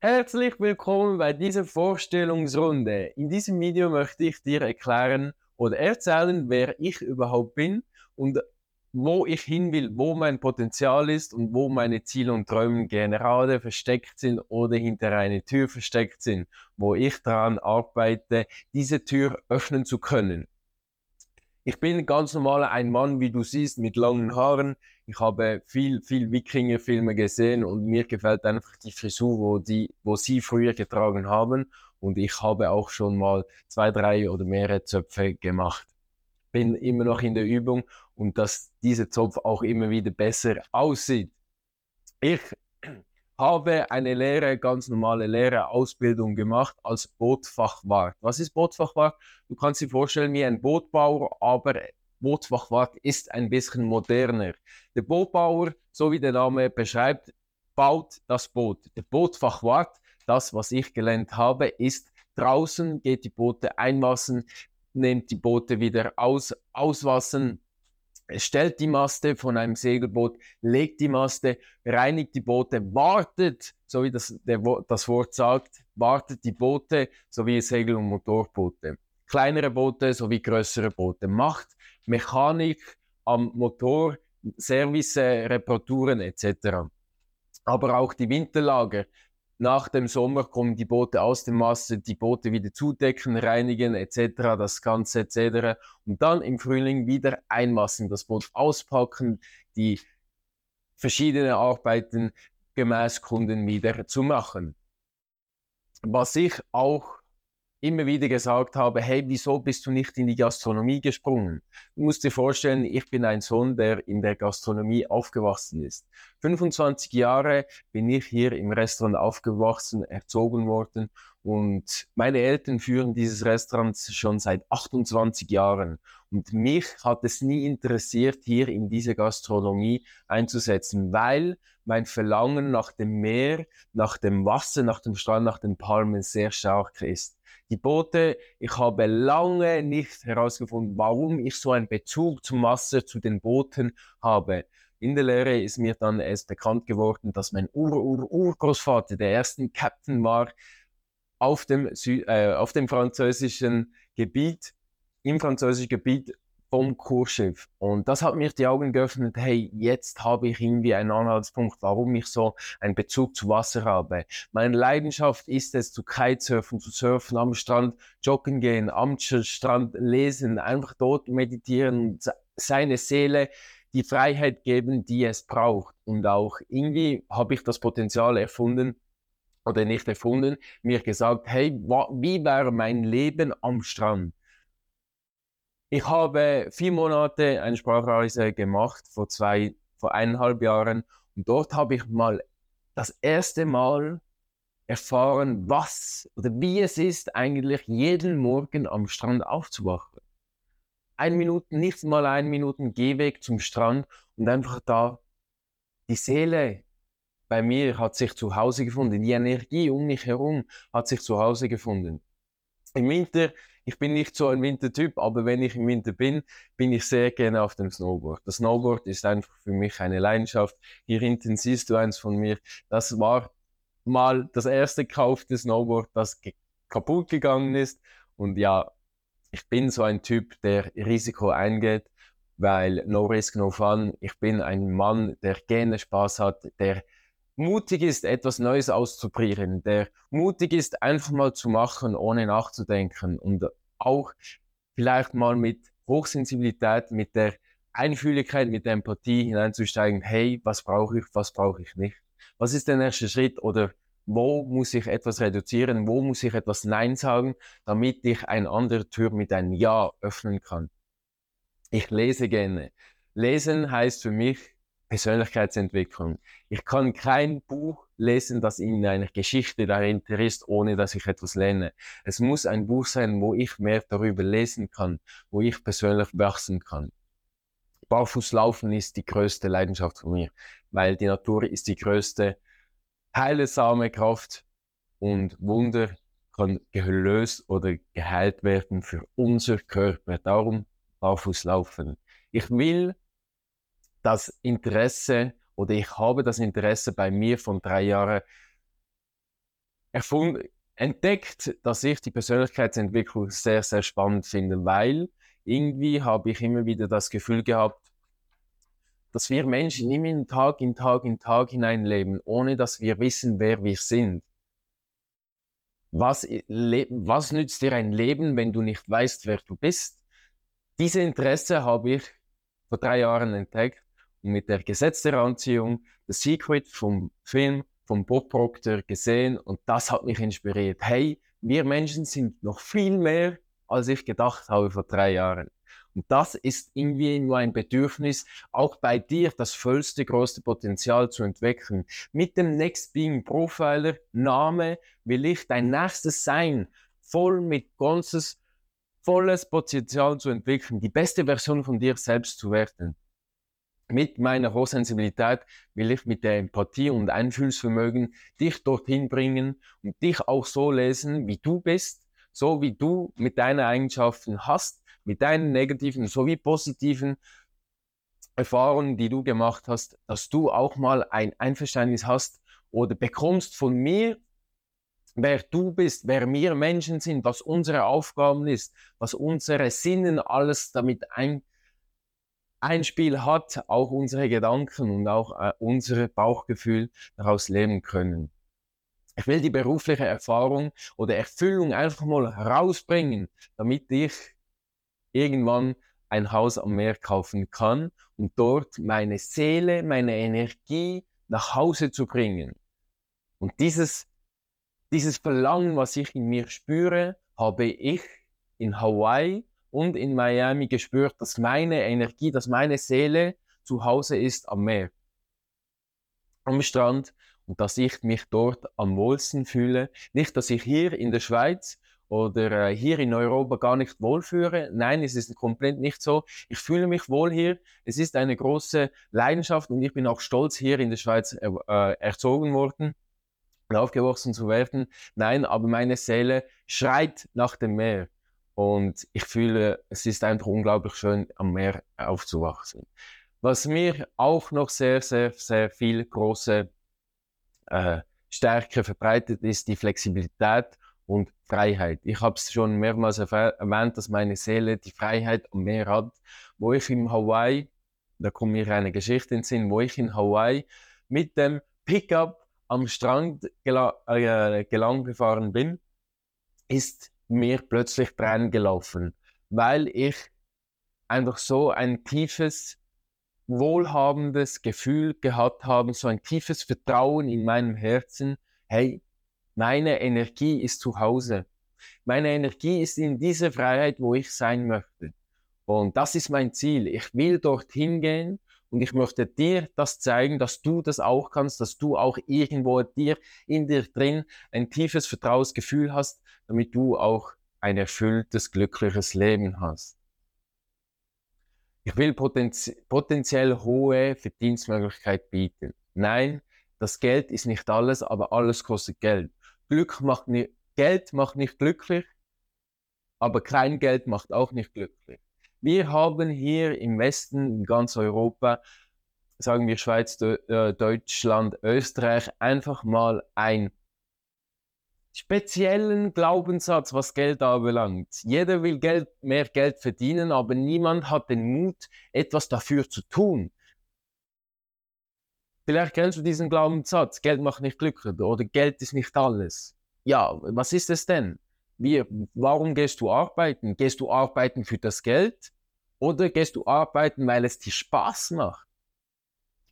Herzlich willkommen bei dieser Vorstellungsrunde. In diesem Video möchte ich dir erklären oder erzählen, wer ich überhaupt bin und wo ich hin will, wo mein Potenzial ist und wo meine Ziele und Träume gerade versteckt sind oder hinter einer Tür versteckt sind, wo ich daran arbeite, diese Tür öffnen zu können. Ich bin ganz normal ein Mann, wie du siehst, mit langen Haaren. Ich habe viel, viel Wikinger-Filme gesehen und mir gefällt einfach die Frisur, wo, die, wo sie früher getragen haben. Und ich habe auch schon mal zwei, drei oder mehrere Zöpfe gemacht. Bin immer noch in der Übung und dass dieser Zopf auch immer wieder besser aussieht. Ich habe eine Lehre, ganz normale Lehre, Ausbildung gemacht als Bootfachwart. Was ist Bootfachwart? Du kannst dir vorstellen wie ein Bootbauer, aber Bootfachwart ist ein bisschen moderner. Der Bootbauer, so wie der Name beschreibt, baut das Boot. Der Bootfachwart, das, was ich gelernt habe, ist draußen, geht die Boote einwassen, nimmt die Boote wieder aus, auswassen, stellt die Maste von einem Segelboot, legt die Maste, reinigt die Boote, wartet, so wie das, der, das Wort sagt, wartet die Boote sowie Segel- und Motorboote. Kleinere Boote sowie größere Boote. Macht Mechanik am Motor, Service, Reparaturen etc. Aber auch die Winterlager, nach dem Sommer kommen die Boote aus dem Masse, die Boote wieder zudecken, reinigen etc., das Ganze etc. Und dann im Frühling wieder einmassen, das Boot auspacken, die verschiedenen Arbeiten gemäß Kunden wieder zu machen. Was ich auch immer wieder gesagt habe, hey, wieso bist du nicht in die Gastronomie gesprungen? Du musst dir vorstellen, ich bin ein Sohn, der in der Gastronomie aufgewachsen ist. 25 Jahre bin ich hier im Restaurant aufgewachsen, erzogen worden und meine Eltern führen dieses Restaurant schon seit 28 Jahren. Und mich hat es nie interessiert, hier in diese Gastronomie einzusetzen, weil mein Verlangen nach dem Meer, nach dem Wasser, nach dem Strand, nach den Palmen sehr stark ist die Boote. Ich habe lange nicht herausgefunden, warum ich so einen Bezug zum Wasser, zu den Booten habe. In der Lehre ist mir dann erst bekannt geworden, dass mein Ur-Ur-Urgroßvater der erste Captain war auf dem, Sü äh, auf dem französischen Gebiet, im französischen Gebiet vom Kursschiff. Und das hat mir die Augen geöffnet, hey, jetzt habe ich irgendwie einen Anhaltspunkt, warum ich so einen Bezug zu Wasser habe. Meine Leidenschaft ist es, zu Kitesurfen, zu surfen, am Strand joggen gehen, am Strand lesen, einfach dort meditieren, seine Seele die Freiheit geben, die es braucht. Und auch irgendwie habe ich das Potenzial erfunden, oder nicht erfunden, mir gesagt, hey, wie wäre mein Leben am Strand? Ich habe vier Monate eine Sprachreise gemacht, vor zwei, vor eineinhalb Jahren. Und dort habe ich mal das erste Mal erfahren, was oder wie es ist, eigentlich jeden Morgen am Strand aufzuwachen. Ein Minuten, nicht mal ein Minuten Gehweg zum Strand und einfach da die Seele bei mir hat sich zu Hause gefunden. Die Energie um mich herum hat sich zu Hause gefunden. Im Winter ich bin nicht so ein Wintertyp, aber wenn ich im Winter bin, bin ich sehr gerne auf dem Snowboard. Das Snowboard ist einfach für mich eine Leidenschaft. Hier hinten siehst du eins von mir. Das war mal das erste gekaufte Snowboard, das ge kaputt gegangen ist. Und ja, ich bin so ein Typ, der Risiko eingeht, weil no risk, no fun. Ich bin ein Mann, der gerne Spaß hat, der mutig ist, etwas Neues auszuprobieren, der mutig ist, einfach mal zu machen, ohne nachzudenken und auch vielleicht mal mit Hochsensibilität, mit der Einfühligkeit, mit der Empathie hineinzusteigen, hey, was brauche ich, was brauche ich nicht? Was ist der nächste Schritt oder wo muss ich etwas reduzieren, wo muss ich etwas Nein sagen, damit ich eine andere Tür mit einem Ja öffnen kann. Ich lese gerne. Lesen heißt für mich, Persönlichkeitsentwicklung. Ich kann kein Buch lesen, das in einer Geschichte dahinter ist, ohne dass ich etwas lerne. Es muss ein Buch sein, wo ich mehr darüber lesen kann, wo ich persönlich wachsen kann. Barfußlaufen ist die größte Leidenschaft von mir, weil die Natur ist die größte heilsame Kraft und Wunder kann gelöst oder geheilt werden für unser Körper. Darum Barfußlaufen. Ich will das Interesse oder ich habe das Interesse bei mir von drei Jahren erfunden, entdeckt, dass ich die Persönlichkeitsentwicklung sehr, sehr spannend finde, weil irgendwie habe ich immer wieder das Gefühl gehabt, dass wir Menschen immer in Tag in Tag in Tag hineinleben, ohne dass wir wissen, wer wir sind. Was, was nützt dir ein Leben, wenn du nicht weißt, wer du bist? Diese Interesse habe ich vor drei Jahren entdeckt mit der Gesetz der Anziehung, The Secret vom Film von Bob Proctor gesehen und das hat mich inspiriert. Hey, wir Menschen sind noch viel mehr, als ich gedacht habe vor drei Jahren. Und das ist irgendwie nur ein Bedürfnis, auch bei dir das vollste, größte Potenzial zu entwickeln. Mit dem Next Being Profiler Name will ich dein nächstes Sein voll mit ganzes, volles Potenzial zu entwickeln, die beste Version von dir selbst zu werden. Mit meiner Hochsensibilität will ich mit der Empathie und Einfühlsvermögen dich dorthin bringen und dich auch so lesen, wie du bist, so wie du mit deinen Eigenschaften hast, mit deinen negativen sowie positiven Erfahrungen, die du gemacht hast, dass du auch mal ein Einverständnis hast oder bekommst von mir, wer du bist, wer wir Menschen sind, was unsere Aufgaben ist, was unsere Sinnen alles damit ein, ein Spiel hat, auch unsere Gedanken und auch äh, unser Bauchgefühl daraus leben können. Ich will die berufliche Erfahrung oder Erfüllung einfach mal herausbringen, damit ich irgendwann ein Haus am Meer kaufen kann und dort meine Seele, meine Energie nach Hause zu bringen. Und dieses, dieses Verlangen, was ich in mir spüre, habe ich in Hawaii und in Miami gespürt, dass meine Energie, dass meine Seele zu Hause ist am Meer, am Strand und dass ich mich dort am wohlsten fühle. Nicht, dass ich hier in der Schweiz oder äh, hier in Europa gar nicht wohlfühle. Nein, es ist komplett nicht so. Ich fühle mich wohl hier. Es ist eine große Leidenschaft und ich bin auch stolz, hier in der Schweiz äh, äh erzogen worden und aufgewachsen zu werden. Nein, aber meine Seele schreit nach dem Meer. Und ich fühle, es ist einfach unglaublich schön, am Meer aufzuwachsen. Was mir auch noch sehr, sehr, sehr viel große äh, Stärke verbreitet ist die Flexibilität und Freiheit. Ich habe es schon mehrmals erwähnt, dass meine Seele die Freiheit am Meer hat, wo ich in Hawaii, da kommt mir eine Geschichte in den Sinn, wo ich in Hawaii mit dem Pickup am Strand gel äh, gelang gefahren bin, ist mir plötzlich Tränen gelaufen, weil ich einfach so ein tiefes wohlhabendes Gefühl gehabt haben, so ein tiefes Vertrauen in meinem Herzen, hey, meine Energie ist zu Hause. Meine Energie ist in dieser Freiheit, wo ich sein möchte. Und das ist mein Ziel. Ich will dorthin gehen und ich möchte dir das zeigen, dass du das auch kannst, dass du auch irgendwo dir in dir drin ein tiefes Vertrauensgefühl hast, damit du auch ein erfülltes, glückliches Leben hast. Ich will potenz potenziell hohe Verdienstmöglichkeit bieten. Nein, das Geld ist nicht alles, aber alles kostet Geld. Glück macht Geld macht nicht glücklich, aber kein Geld macht auch nicht glücklich. Wir haben hier im Westen, in ganz Europa, sagen wir Schweiz, äh, Deutschland, Österreich, einfach mal ein speziellen Glaubenssatz, was Geld anbelangt. Jeder will Geld, mehr Geld verdienen, aber niemand hat den Mut, etwas dafür zu tun. Vielleicht kennst du diesen Glaubenssatz, Geld macht nicht glücklich oder Geld ist nicht alles. Ja, was ist es denn? Wie, warum gehst du arbeiten? Gehst du arbeiten für das Geld oder gehst du arbeiten, weil es dir Spaß macht?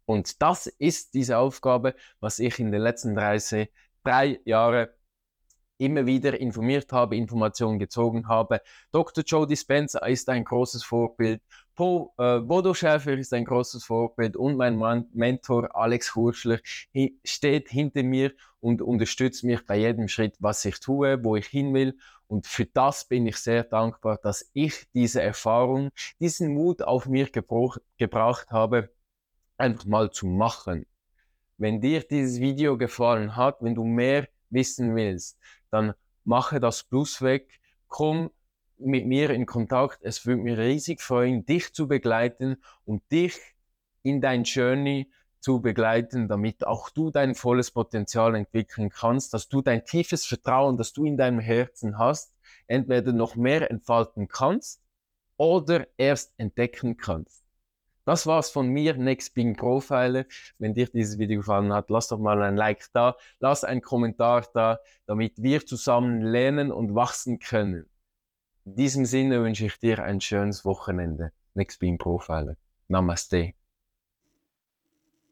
Und das ist diese Aufgabe, was ich in den letzten 30, drei Jahren immer wieder informiert habe, Informationen gezogen habe. Dr. Joe Dispenza ist ein großes Vorbild. Po, äh, Bodo Schäfer ist ein großes Vorbild und mein Mann, Mentor Alex Hurschler steht hinter mir und unterstützt mich bei jedem Schritt, was ich tue, wo ich hin will. Und für das bin ich sehr dankbar, dass ich diese Erfahrung, diesen Mut auf mir gebracht habe, einfach mal zu machen. Wenn dir dieses Video gefallen hat, wenn du mehr wissen willst, dann mache das Plus weg, komm mit mir in Kontakt. Es würde mich riesig freuen, dich zu begleiten und dich in dein Journey zu begleiten, damit auch du dein volles Potenzial entwickeln kannst, dass du dein tiefes Vertrauen, das du in deinem Herzen hast, entweder noch mehr entfalten kannst oder erst entdecken kannst. Das war's von mir, Next Bing Profiler. Wenn dir dieses Video gefallen hat, lass doch mal ein Like da, lass einen Kommentar da, damit wir zusammen lernen und wachsen können. In diesem Sinne wünsche ich dir ein schönes Wochenende. Next Bing Profiler. Namaste.